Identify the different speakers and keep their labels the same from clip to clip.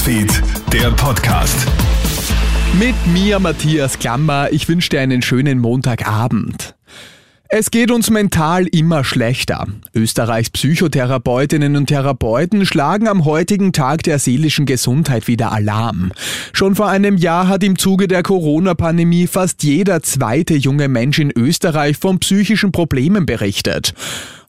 Speaker 1: Newsfeed, der Podcast.
Speaker 2: Mit mir, Matthias Klammer. Ich wünsche dir einen schönen Montagabend. Es geht uns mental immer schlechter. Österreichs Psychotherapeutinnen und Therapeuten schlagen am heutigen Tag der seelischen Gesundheit wieder Alarm. Schon vor einem Jahr hat im Zuge der Corona-Pandemie fast jeder zweite junge Mensch in Österreich von psychischen Problemen berichtet.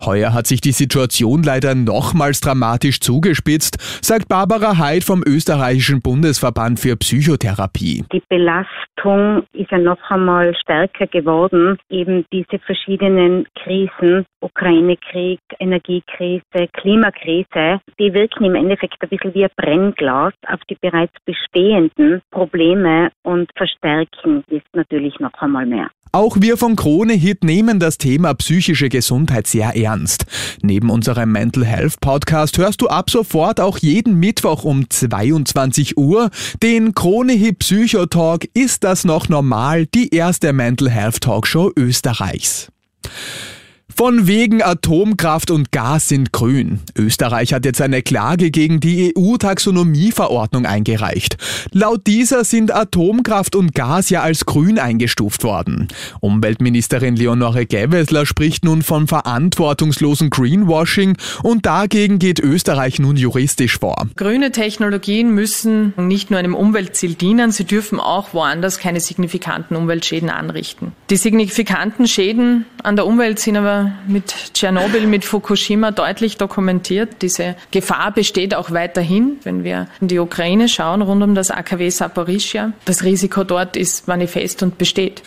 Speaker 2: Heuer hat sich die Situation leider nochmals dramatisch zugespitzt, sagt Barbara Heid vom österreichischen Bundesverband für Psychotherapie.
Speaker 3: Die Belastung ist ja noch einmal stärker geworden. Eben diese verschiedenen Krisen, Ukraine-Krieg, Energiekrise, Klimakrise, die wirken im Endeffekt ein bisschen wie ein Brennglas auf die bereits bestehenden Probleme und verstärken es natürlich noch einmal mehr.
Speaker 2: Auch wir von Krone Hit nehmen das Thema psychische Gesundheit sehr ernst. Neben unserem Mental Health Podcast hörst du ab sofort auch jeden Mittwoch um 22 Uhr den Krone Hit Psycho Talk. Ist das noch normal? Die erste Mental Health Talkshow Österreichs. Von wegen Atomkraft und Gas sind grün. Österreich hat jetzt eine Klage gegen die EU-Taxonomieverordnung eingereicht. Laut dieser sind Atomkraft und Gas ja als grün eingestuft worden. Umweltministerin Leonore Gewessler spricht nun von verantwortungslosen Greenwashing und dagegen geht Österreich nun juristisch vor.
Speaker 4: Grüne Technologien müssen nicht nur einem Umweltziel dienen, sie dürfen auch woanders keine signifikanten Umweltschäden anrichten. Die signifikanten Schäden an der Umwelt sind aber mit Tschernobyl, mit Fukushima deutlich dokumentiert. Diese Gefahr besteht auch weiterhin, wenn wir in die Ukraine schauen, rund um das AKW Saporischia. Das Risiko dort ist manifest und besteht.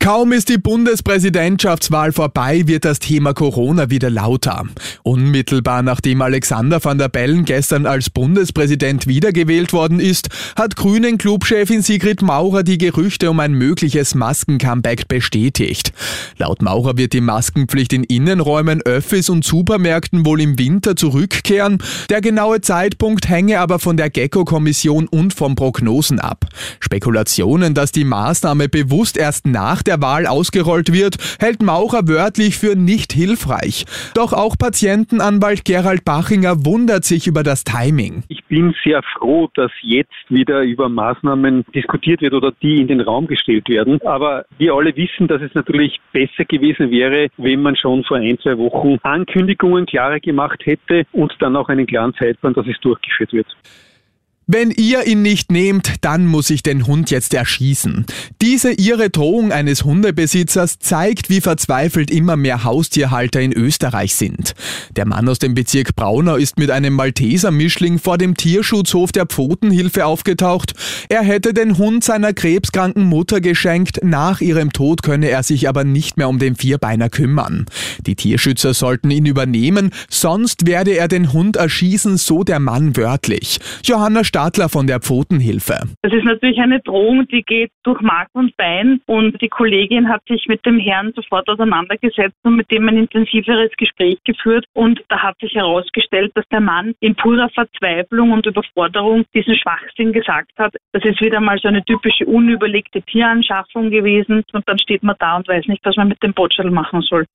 Speaker 2: Kaum ist die Bundespräsidentschaftswahl vorbei, wird das Thema Corona wieder lauter. Unmittelbar nachdem Alexander van der Bellen gestern als Bundespräsident wiedergewählt worden ist, hat Grünen Clubchefin Sigrid Maurer die Gerüchte um ein mögliches Masken-Comeback bestätigt. Laut Maurer wird die Maskenpflicht in Innenräumen, Öffis und Supermärkten wohl im Winter zurückkehren. Der genaue Zeitpunkt hänge aber von der Gecko-Kommission und von Prognosen ab. Spekulationen, dass die Maßnahme bewusst erst nach der Wahl ausgerollt wird, hält Maurer wörtlich für nicht hilfreich. Doch auch Patientenanwalt Gerald Bachinger wundert sich über das Timing.
Speaker 5: Ich bin sehr froh, dass jetzt wieder über Maßnahmen diskutiert wird oder die in den Raum gestellt werden. Aber wir alle wissen, dass es natürlich besser gewesen wäre, wenn man schon vor ein, zwei Wochen Ankündigungen klarer gemacht hätte und dann auch einen klaren Zeitplan, dass es durchgeführt wird.
Speaker 2: Wenn ihr ihn nicht nehmt, dann muss ich den Hund jetzt erschießen. Diese ihre Drohung eines Hundebesitzers zeigt, wie verzweifelt immer mehr Haustierhalter in Österreich sind. Der Mann aus dem Bezirk Braunau ist mit einem Malteser-Mischling vor dem Tierschutzhof der Pfotenhilfe aufgetaucht. Er hätte den Hund seiner krebskranken Mutter geschenkt, nach ihrem Tod könne er sich aber nicht mehr um den Vierbeiner kümmern. Die Tierschützer sollten ihn übernehmen, sonst werde er den Hund erschießen, so der Mann wörtlich. Johanna Stadler von der Pfotenhilfe.
Speaker 6: Das ist natürlich eine Drohung, die geht durch Mark und Bein und die Kollegin hat sich mit dem Herrn sofort auseinandergesetzt und mit dem ein intensiveres Gespräch geführt und da hat sich herausgestellt, dass der Mann in purer Verzweiflung und Überforderung diesen Schwachsinn gesagt hat. Das ist wieder mal so eine typische unüberlegte Tieranschaffung gewesen und dann steht man da und weiß nicht, was man mit dem Botschel machen soll.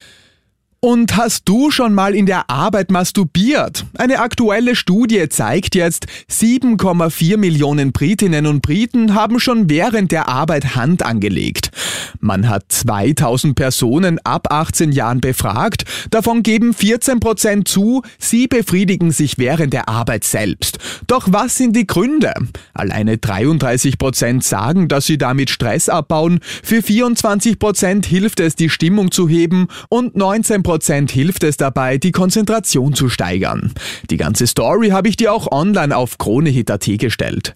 Speaker 2: Und hast du schon mal in der Arbeit masturbiert? Eine aktuelle Studie zeigt jetzt, 7,4 Millionen Britinnen und Briten haben schon während der Arbeit Hand angelegt. Man hat 2000 Personen ab 18 Jahren befragt, davon geben 14 Prozent zu, sie befriedigen sich während der Arbeit selbst. Doch was sind die Gründe? Alleine 33 Prozent sagen, dass sie damit Stress abbauen, für 24 Prozent hilft es, die Stimmung zu heben und 19 Prozent hilft es dabei, die Konzentration zu steigern. Die ganze Story habe ich dir auch online auf kronehit.at gestellt.